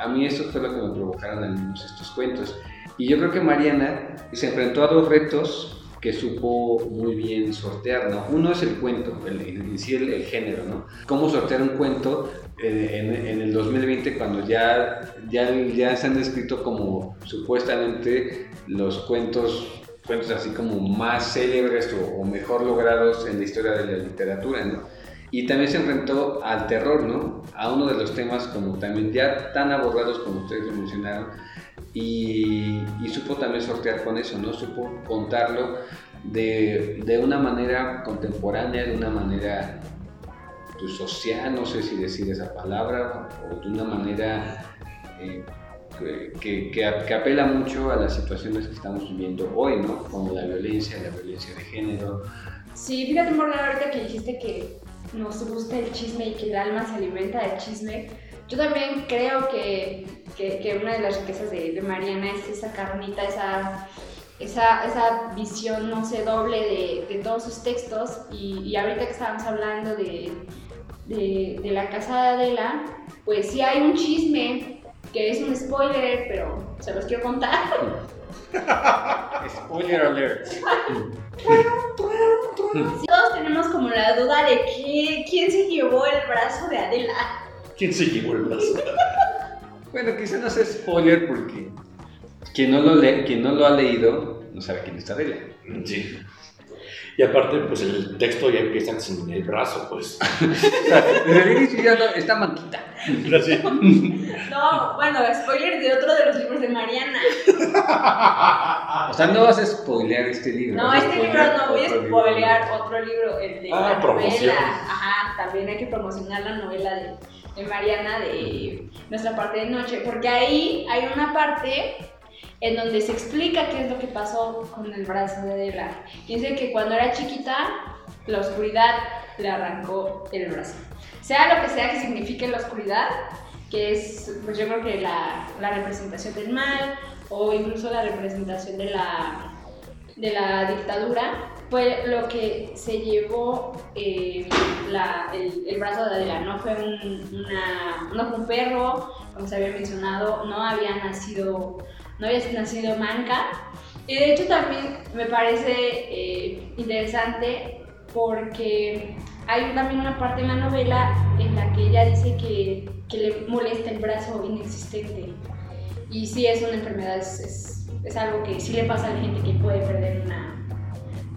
A mí eso fue lo que me provocaron al menos estos cuentos. Y yo creo que Mariana se enfrentó a dos retos que supo muy bien sortear, ¿no? Uno es el cuento, el, en sí el, el género, ¿no? Cómo sortear un cuento eh, en, en el 2020 cuando ya, ya, ya se han descrito como supuestamente los cuentos, cuentos así como más célebres o, o mejor logrados en la historia de la literatura, ¿no? Y también se enfrentó al terror, ¿no? A uno de los temas como también ya tan abordados como ustedes lo mencionaron, y, y supo también sortear con eso, ¿no? Supo contarlo de, de una manera contemporánea, de una manera pues, social, no sé si decir esa palabra, o de una manera eh, que, que, que apela mucho a las situaciones que estamos viviendo hoy, ¿no? Como la violencia, la violencia de género. Sí, fíjate, Morgan, ahorita que dijiste que nos gusta el chisme y que el alma se alimenta del chisme, yo también creo que, que, que una de las riquezas de, de Mariana es esa carnita, esa, esa, esa visión, no sé, doble de, de todos sus textos. Y, y ahorita que estábamos hablando de, de, de la casa de Adela, pues sí hay un chisme que es un spoiler, pero se los quiero contar. Spoiler alert. Todos tenemos como la duda de que, quién se llevó el brazo de Adela. ¿Quién se llevó el brazo? Bueno, quizá no sea spoiler porque quien no lo, lee, quien no lo ha leído no sabe quién está Adela. Sí. Y aparte, pues el texto ya empieza sin el brazo, pues. Desde el inicio ya no- está manquita. No, bueno, spoiler de otro de los libros de Mariana. O sea, no vas a spoilear este libro. No, este libro no voy a libro. spoilear otro libro, el de Ah, la promoción. novela. Ajá, también hay que promocionar la novela de, de Mariana de nuestra parte de noche, porque ahí hay una parte en donde se explica qué es lo que pasó con el brazo de Adela. Dice que cuando era chiquita, la oscuridad le arrancó el brazo. Sea lo que sea que signifique la oscuridad, que es, pues yo creo que la, la representación del mal o incluso la representación de la, de la dictadura, fue lo que se llevó eh, el, brazo de Adela. No fue, un, una, no fue un perro, como se había mencionado, no había nacido, no había nacido manca. Y de hecho también me parece eh, interesante porque hay también una parte en la novela en la que ella dice que, que le molesta el brazo inexistente. Y sí es una enfermedad, es, es algo que sí le pasa a la gente que puede perder una,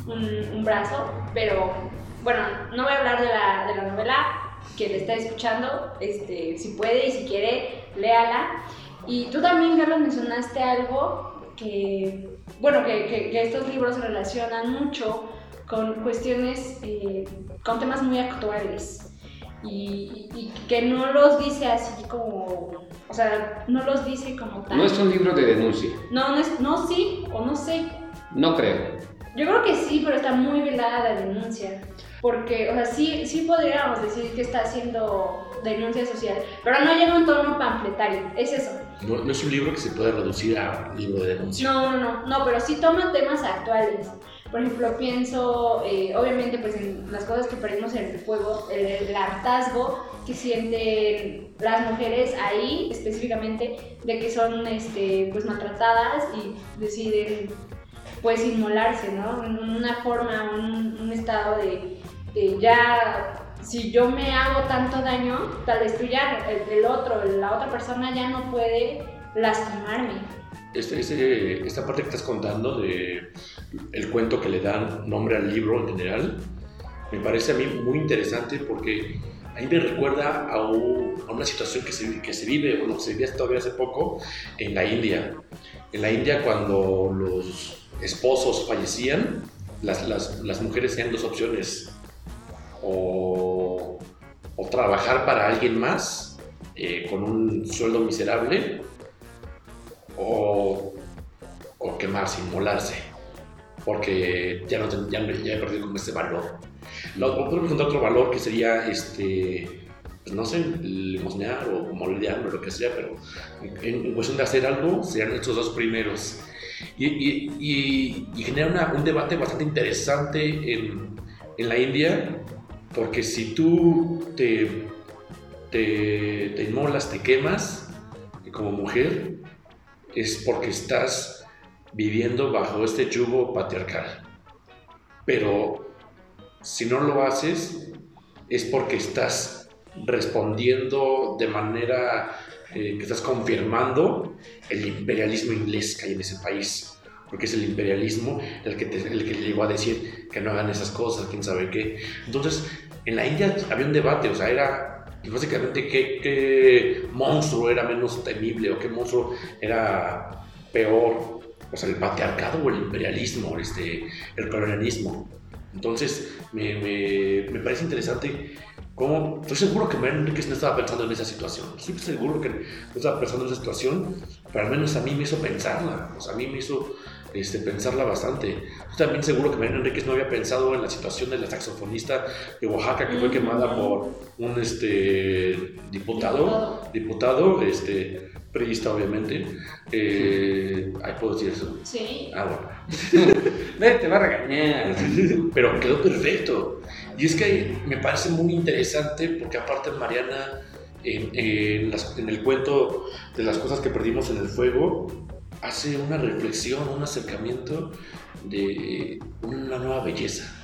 un, brazo, pero bueno, no voy a hablar de la, de la novela, que le está escuchando, este, si puede y si quiere, léala. Y tú también, Carlos, mencionaste algo que, bueno, que, que- estos libros se relacionan mucho con cuestiones, eh, con temas muy actuales. Y que no los dice así como, o sea, no los dice como tal. No es un libro de denuncia. no, no, es, no, sí, o no sé, No creo. yo creo que sí, pero está muy velada la denuncia. Porque, o sea, sí, sí podríamos decir que está haciendo denuncia social, pero no llega a un tono panfletario, es eso. No, no es un libro que se pueda reducir a un libro de denuncia. No, no, no, no, pero sí toma temas actuales. Por ejemplo, pienso, eh, obviamente, pues en las cosas que perdimos en el fuego, el, hartazgo que sienten las mujeres ahí, específicamente, de que son, este, pues, maltratadas y deciden, pues, inmolarse, ¿no? En una forma, un, estado de, ya, si yo me hago tanto daño, tal vez ya, el otro, la otra persona ya no puede lastimarme. Este, este- esta parte que estás contando de el cuento que le dan nombre al libro en general, me parece a mí muy interesante porque a mí me recuerda a, un- a una situación que se, que se vive, bueno, que se vivía todavía hace poco en la India. En la India cuando los esposos fallecían, las, las, las mujeres tenían dos opciones, o, o trabajar para alguien más eh, con un sueldo miserable, o, o quemarse, inmolarse. porque ya, no ya, ya he perdido como ese valor. Lo, encontrar otro valor que sería, este, pues no sé, limosnear o moldear o lo que sea, pero en, en cuestión de hacer algo serían estos dos primeros. Y, y, y- y genera una- un debate bastante interesante en, en la India, porque si tú te, te, te inmolas, te quemas como mujer, es porque estás viviendo bajo este yugo patriarcal. Pero si no lo haces, es porque estás respondiendo de manera eh, que estás confirmando el imperialismo inglés que hay en ese país. Porque es el imperialismo el que, te- el que llegó a decir que no hagan esas cosas, quién sabe qué. Entonces, en la India había un debate, o sea, era pues, básicamente qué, monstruo era menos temible o qué monstruo era peor, o sea, el patriarcado o el imperialismo, este, el colonialismo. Entonces, me, me, me parece interesante cómo, estoy seguro que Enríquez no estaba pensando en esa situación, estoy seguro que no estaba pensando en esa situación, pero al menos a mí me hizo pensarla, o sea, a mí me hizo este, pensarla bastante. Estoy también seguro que Mariano Enríquez no había pensado en la situación de la saxofonista de Oaxaca que fue quemada por un este, diputado, diputado, este, priista obviamente. Eh, ay, ¿puedo decir eso? Sí. Ah, bueno. Te va a regañar. Pero quedó perfecto. Y es que me parece muy interesante porque aparte Mariana, en, en las- en el cuento de las cosas que perdimos en el fuego, hace una reflexión, un acercamiento de una nueva belleza.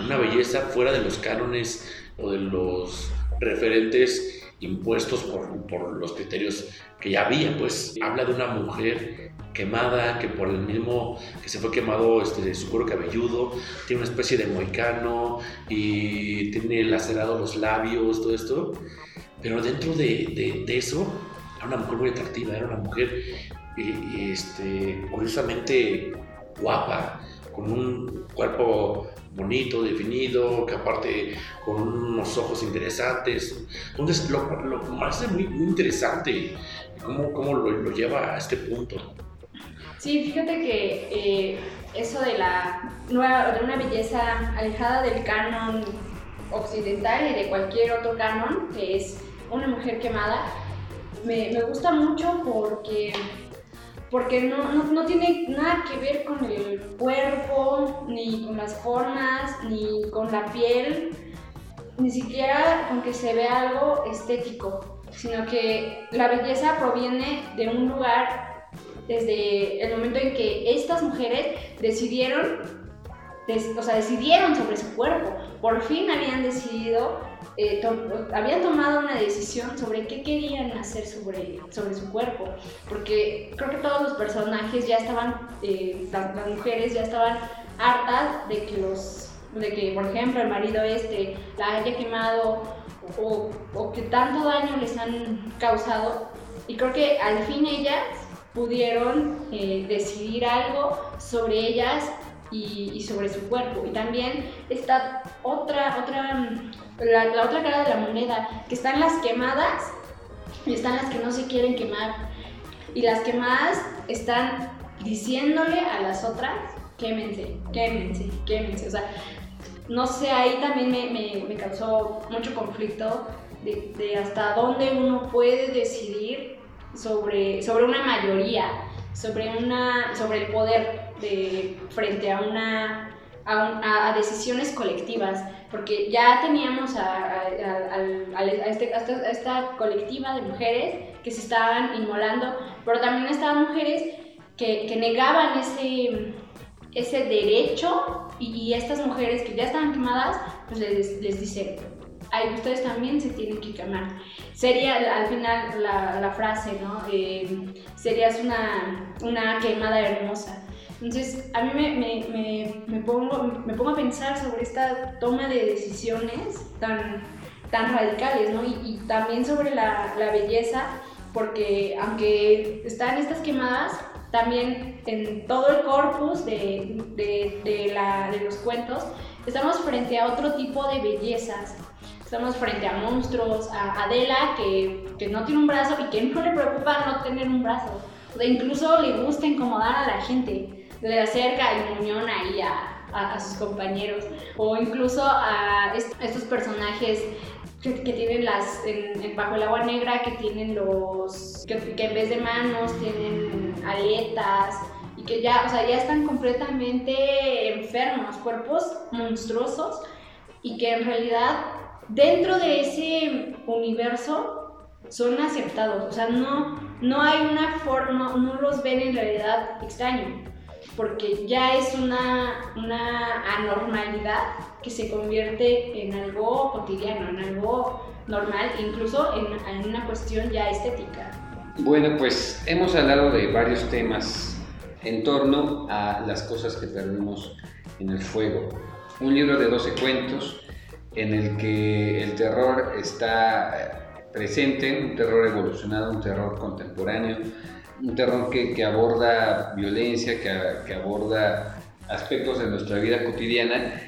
Una belleza fuera de los cánones o de los referentes impuestos por, por los criterios que ya había, pues. Habla de una mujer quemada que por el mismo que se fue quemado este, su cuero cabelludo, tiene una especie de moicano y tiene lacerados los labios, todo esto, pero dentro de, de- de eso era una mujer muy atractiva, era una mujer eh, este, curiosamente guapa, con un cuerpo bonito, definido, que aparte con unos ojos interesantes. Entonces lo, lo parece muy, muy interesante cómo, cómo lo, lo lleva a este punto. Sí, fíjate que eh, eso de la nueva, de una belleza alejada del canon occidental y de cualquier otro canon, que es una mujer quemada, me, me gusta mucho porque, porque no, no, no tiene nada que ver con el cuerpo, ni con las formas, ni con la piel, ni siquiera con que se vea algo estético, sino que la belleza proviene de un lugar desde el momento en que estas mujeres decidieron, o sea, decidieron sobre su cuerpo. Por fin habían decidido, eh, to- habían tomado una decisión sobre qué querían hacer sobre, sobre su cuerpo. Porque creo que todos los personajes ya estaban, eh, las, las mujeres ya estaban hartas de que los de que por ejemplo el marido este la haya quemado o, o que tanto daño les han causado y creo que al fin ellas pudieron eh, decidir algo sobre ellas y, y sobre su cuerpo. Y también está otra, otra, la, la otra cara de la moneda, que están las quemadas y están las que no se quieren quemar. Y las quemadas están diciéndole a las otras, quémense, quémense, quémense. O sea, no sé, ahí también me, me- causó mucho conflicto de, de hasta dónde uno puede decidir sobre, sobre una mayoría, sobre, una, sobre el poder de, frente a, una, a, un- a- a decisiones colectivas, porque ya teníamos a, a- a- este- a esta, colectiva de mujeres que se estaban inmolando, pero también estaban mujeres que, que negaban ese, ese derecho y, y estas mujeres que ya estaban quemadas, pues les, les dicen, ay, ustedes también se tienen que quemar. Sería al final la, la frase, ¿no? Eh, serías una, una quemada hermosa. Entonces, a mí me, me, me pongo a pensar sobre esta toma de decisiones tan, tan radicales, ¿no? Y, y también sobre la, la belleza, porque aunque están estas quemadas, también en todo el corpus de, de, de la, de los cuentos, estamos frente a otro tipo de bellezas. Estamos frente a monstruos, a Adela que, que no tiene un brazo y que no le preocupa no tener un brazo. O sea, incluso le gusta incomodar a la gente. le acerca el muñón ahí a, a, sus compañeros, o incluso a estos personajes que, tienen las, en, bajo el agua negra, que tienen los, que, en vez de manos tienen aletas, y que ya, o sea, ya están completamente enfermos, cuerpos monstruosos, y que en realidad dentro de ese universo son aceptados, o sea, no, no hay una forma, no los ven en realidad extraño porque ya es una, una anormalidad que se convierte en algo cotidiano, en algo normal, incluso en, en una cuestión ya estética. Bueno, pues hemos hablado de varios temas en torno a las cosas que perdimos en el fuego. Un libro de 12 cuentos en el que el terror está presente, un terror evolucionado, un terror contemporáneo, un terror que, aborda violencia, que, aborda aspectos de nuestra vida cotidiana.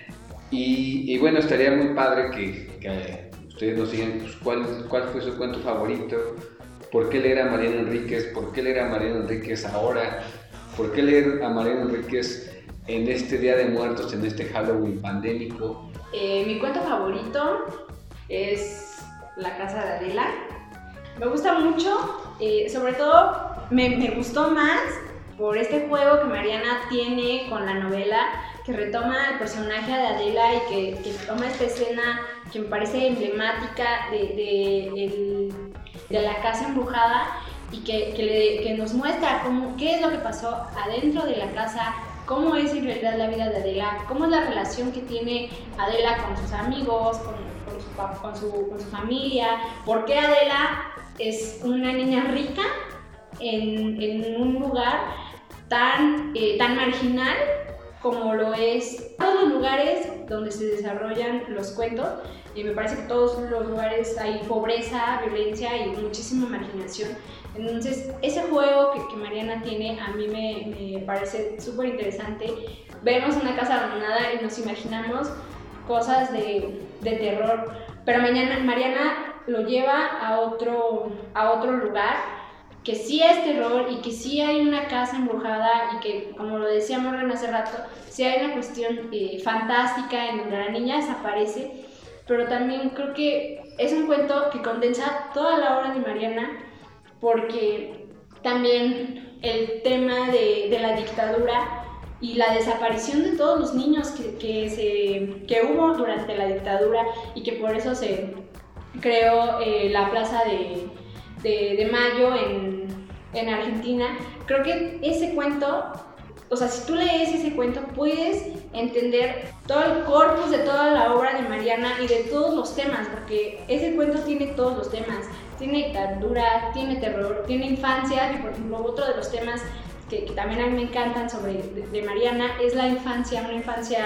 Y, bueno, estaría muy padre que, ustedes nos digan pues, cuál, cuál fue su cuento favorito, por qué leer a Mariano Enríquez, por qué leer a Mariano Enríquez ahora, por qué leer a Mariano Enríquez en este Día de Muertos, en este Halloween pandémico. Eh, mi cuento favorito es La Casa de Adela. Me gusta mucho, sobre todo me, gustó más por este juego que Mariana tiene con la novela, que retoma el personaje de Adela y que, toma esta escena que me parece emblemática de, de, la casa embrujada y que, que, nos muestra cómo, qué es lo que pasó adentro de la casa, cómo es en realidad la vida de Adela, cómo es la relación que tiene Adela con sus amigos, con, con, su, con su familia, por qué Adela es una niña rica en, un lugar tan, eh, tan marginal como lo es todos los lugares donde se desarrollan los cuentos. Y me parece que todos los lugares hay pobreza, violencia y muchísima marginación. Entonces, ese juego que, Mariana tiene a mí me, me parece súper interesante. Vemos una casa abandonada y nos imaginamos cosas de, de terror, pero mañana Mariana lo lleva a otro, a otro lugar que sí es terror y que sí hay una casa embrujada y que, como lo decía Morgan hace rato, sí hay una cuestión eh, fantástica en donde la niña desaparece, pero también creo que es un cuento que condensa toda la obra de Mariana porque también el tema de, de la dictadura y la desaparición de todos los niños que, que, se, que hubo durante la dictadura y que por eso se creó eh, la plaza de de, Mayo en, en Argentina, creo que ese cuento o sea, si tú lees ese cuento puedes entender todo el corpus de toda la obra de Mariana y de todos los temas, porque ese cuento tiene todos los temas. Tiene dictadura, tiene terror, tiene infancia, y por ejemplo otro de los temas que, también a mí me encantan sobre de, Mariana es la infancia, una infancia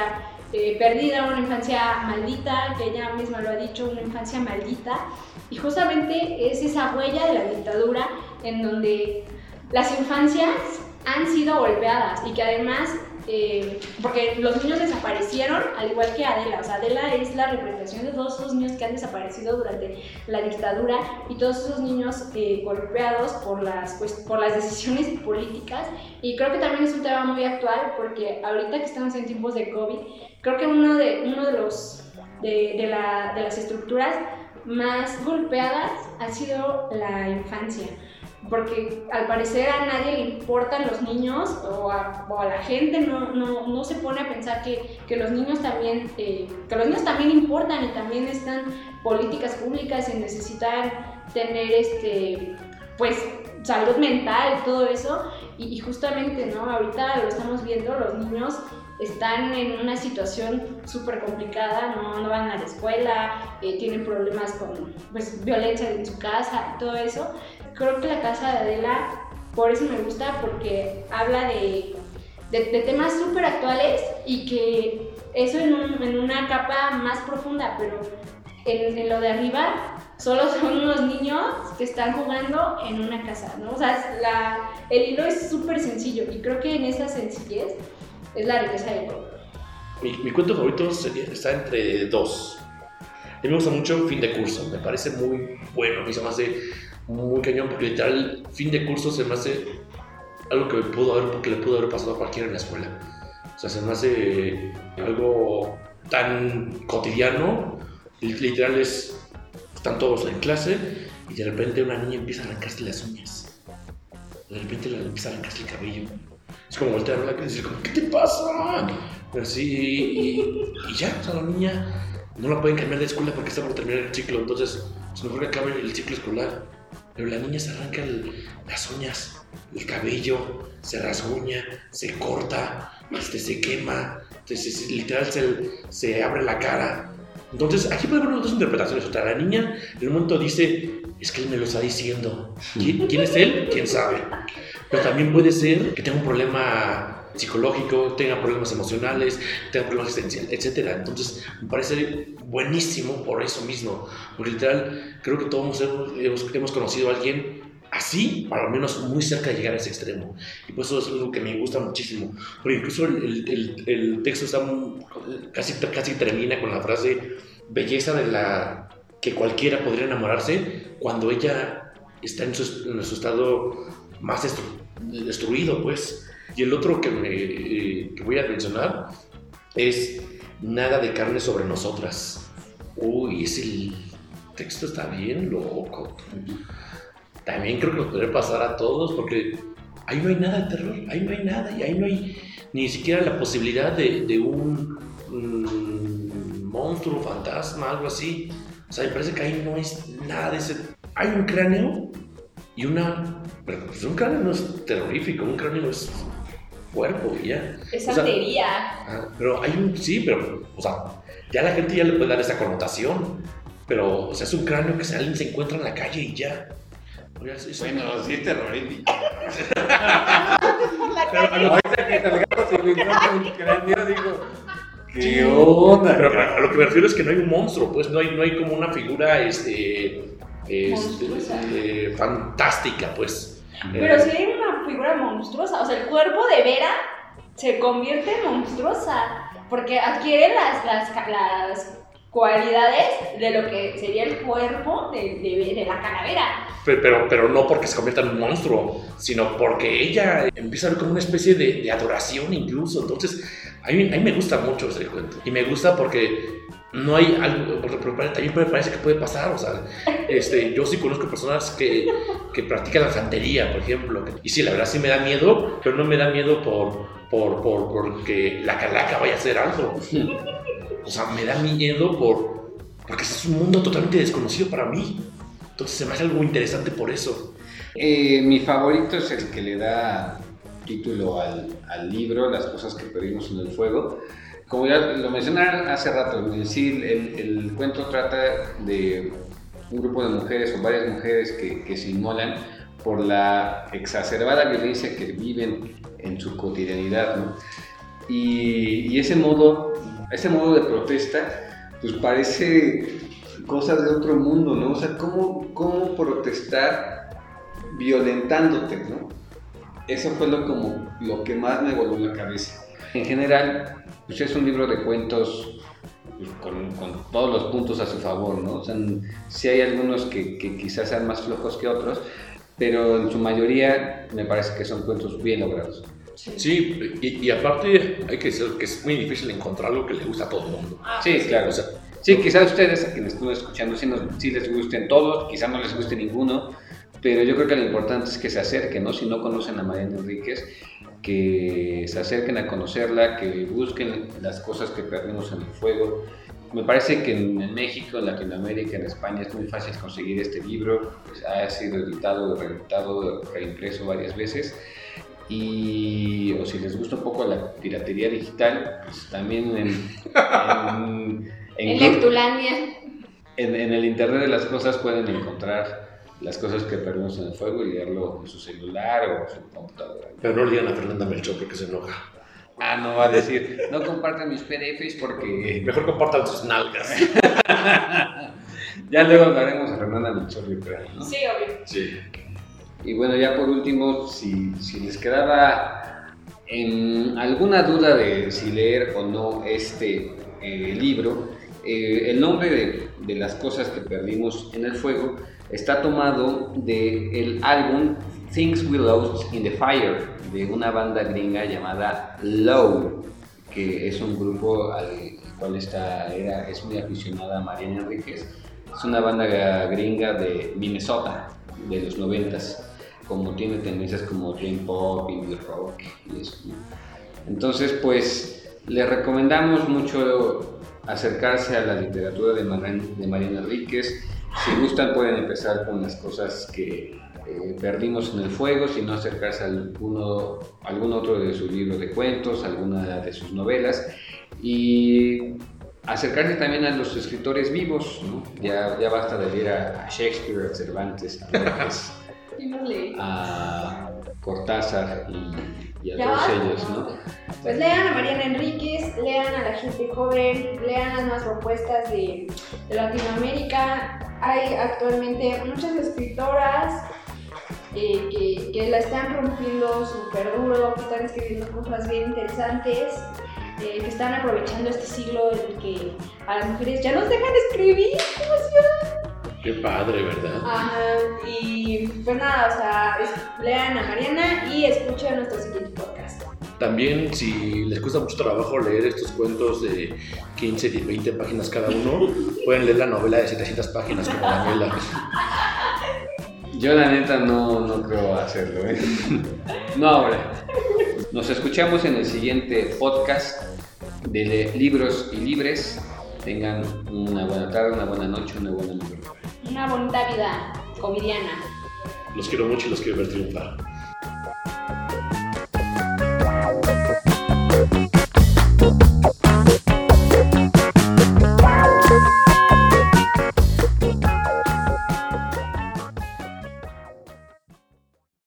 eh, perdida, una infancia maldita, que ella misma lo ha dicho, una infancia maldita. Y justamente es esa huella de la dictadura en donde las infancias han sido golpeadas y que además, eh, porque los niños desaparecieron al igual que Adela, o sea, Adela es la representación de todos esos niños que han desaparecido durante la dictadura y todos esos niños eh, golpeados por las, pues, por las decisiones políticas y creo que también es un tema muy actual porque ahorita que estamos en tiempos de COVID, creo que uno de, uno de los de, de, la, de las estructuras más golpeadas ha sido la infancia, porque al parecer a nadie le importan los niños o a, la gente no, no, no, se pone a pensar que, que los niños también eh, que los niños también importan y también están políticas públicas y necesitan tener este pues salud mental todo eso. Y, y justamente no ahorita lo estamos viendo los niños están en una situación súper complicada, no, no, van a la escuela, eh, tienen problemas con pues, violencia en su casa todo eso. Creo que la casa de Adela, por eso me gusta, porque habla de, de, temas súper actuales y que eso en, en, una capa más profunda, pero en, en, lo de arriba solo son unos niños que están jugando en una casa, ¿no? O sea, la, el hilo es súper sencillo y creo que en esa sencillez es la riqueza del Mi, cuento favorito está entre dos. A mí me gusta mucho Fin de Curso, me parece muy bueno, mí se me hace muy cañón porque literal fin de curso se me hace algo que, le pudo haber pasado a cualquiera en la escuela. O sea, se me hace algo tan cotidiano, literal es, están todos en clase y de repente una niña empieza a arrancarse las uñas. De repente le empieza a arrancarse el cabello. Es como voltear a la y decir, ¿qué te pasa? Así, y, ya, o sea, la niña no la pueden cambiar de escuela porque está por terminar el ciclo, entonces se mejor que acabe el ciclo escolar. Pero la niña se arranca las uñas, el cabello, se rasguña, se corta, este, se quema, entonces, literal se, se, abre la cara. Entonces, aquí puede haber dos interpretaciones. O sea, la niña en un momento dice, es que él me lo está diciendo. ¿Quién, ¿Quién es él? ¿Quién sabe? Pero también puede ser que tenga un problema psicológico, tenga problemas emocionales, tenga problemas existenciales, etc. Entonces, me parece buenísimo por eso mismo, porque literal, creo que todos hemos, hemos conocido a alguien así, para lo menos muy cerca de llegar a ese extremo. Y por eso es algo que me gusta muchísimo. Porque incluso el, el, el texto está casi, casi termina con la frase belleza de la que cualquiera podría enamorarse cuando ella está en su, en su estado más destruido, pues. Y el otro que, me, eh, que voy a mencionar es Nada de carne sobre nosotras. Uy, ese texto está bien loco. También creo que nos podría pasar a todos porque ahí no hay nada de terror, ahí no hay nada y ahí no hay ni siquiera la posibilidad de, de un, un monstruo, fantasma, algo así. O sea, me parece que ahí no es nada de ese. Hay un cráneo y una. Pero pues un cráneo no es terrorífico, un cráneo es cuerpo y ya. Es santería. Ah, pero hay un. Sí, pero. O sea, ya la gente ya le puede dar esa connotación. Pero, o sea, es un cráneo que alguien se encuentra en la calle y ya. Bueno, sí terrorífico. Ahorita que salgamos y cráneo, digo. ¿Qué Sí, onda? Pero a lo que me refiero es que no hay un monstruo, pues no hay, no hay como una figura este, este, eh, fantástica, pues. Pero Eh, si hay una figura monstruosa, o sea, el cuerpo de Vera se convierte en monstruosa, porque adquiere las, las, las cualidades de lo que sería el cuerpo de, de, de la calavera. pe- pero, pero no porque se convierta en un monstruo, sino porque ella empieza a ver como una especie de, de adoración incluso. Entonces, a mí, a mí me gusta mucho ese cuento. Y me gusta porque no hay algo, pero también me parece que puede pasar. O sea, este, yo sí conozco personas que, que practican la santería, por ejemplo. Y sí, la verdad sí me da miedo, pero no me da miedo por, por, por, porque la calaca vaya a hacer algo. O sea, me da miedo por, porque es un mundo totalmente desconocido para mí. Entonces se me hace algo interesante por eso. Eh, mi favorito es el que le da título al, libro, Las cosas que perdimos en el fuego. Como ya lo mencionaron hace rato, el, cuento trata de un grupo de mujeres o varias mujeres que, se inmolan por la exacerbada violencia que viven en su cotidianidad, ¿no? Y ese modo, ese modo de protesta, pues parece cosas de otro mundo, ¿no? O sea, ¿cómo, cómo protestar violentándote, ¿no? Eso fue lo, como, lo que más me voló la cabeza. En general, pues es un libro de cuentos pues, con, con todos los puntos a su favor, ¿no? O sea, sí hay algunos que, que quizás sean más flojos que otros, pero en su mayoría me parece que son cuentos bien logrados. Sí, y, y aparte hay que decir que es muy difícil encontrar algo que le gusta a todo el mundo. Sí, claro. O sea, Sí, quizás ustedes, a quienes estuvieron escuchando, sí, nos- sí les gusten todos, quizás no les guste ninguno, pero yo creo que lo importante es que se acerquen, ¿no? Si no conocen a Mariana Enríquez, que se acerquen a conocerla, que busquen las cosas que perdimos en el fuego. Me parece que en, en México, en Latinoamérica, en España es muy fácil conseguir este libro, pues, ha sido editado, reeditado, reimpreso varias veces. Y, o si les gusta un poco la piratería digital, pues también en, en, en En Lectulandia. en, en el Internet de las cosas pueden encontrar las cosas que perdimos en el fuego y leerlo en su celular o en su computadora. pero no le digan a Fernanda Melchor porque se enoja. Ah, no va a decir, no compartan mis PDFs porque Mejor compartan sus nalgas. ya luego hablaremos de Fernanda Melchor, yo creo. ¿no? Sí, obvio. Sí. Y bueno, ya por último, si, si les quedaba en alguna duda de si leer o no este eh, libro, eh, el nombre de, de las cosas que perdimos en el fuego está tomado del álbum Things We Lost in the Fire, de una banda gringa llamada Low, que es un grupo al cual está, era, es muy aficionada Mariana Enríquez. Es una banda gringa de Minnesota, de los noventas, como tiene tendencias como dream pop, indie rock y eso. Entonces, pues, le recomendamos mucho acercarse a la literatura de, de Mariana Enríquez. Si gustan, pueden empezar con las cosas que eh, perdimos en el fuego, sino acercarse a alguno, algún otro de sus libros de cuentos, alguna de sus novelas y acercarse también a los escritores vivos, ya, ya basta de leer a, Shakespeare, a Cervantes, a, Cortázar y, a todos ellos, ¿no? Pues lean a Mariana Enríquez, lean a la gente joven, lean las nuevas propuestas de, de Latinoamérica. Hay actualmente muchas escritoras eh, que, la están rompiendo súper duro, que están escribiendo cosas bien interesantes, eh, que están aprovechando este siglo en el que a las mujeres ya nos dejan escribir. ¡Qué emoción! Qué padre, ¿verdad? Ajá, y pues nada, o sea, lean a Mariana y escuchen nuestro siguiente podcast. También, si les cuesta mucho trabajo leer estos cuentos de 15, 20 páginas cada uno, pueden leer la novela de 700 páginas como Daniela. Yo la neta no, no creo hacerlo. ¿eh? No, hombre. Nos escuchamos en el siguiente podcast de Libros y Libres. Tengan una buena tarde, una buena noche, una buena una bonita vida covidiana. Los quiero mucho y los quiero ver triunfar.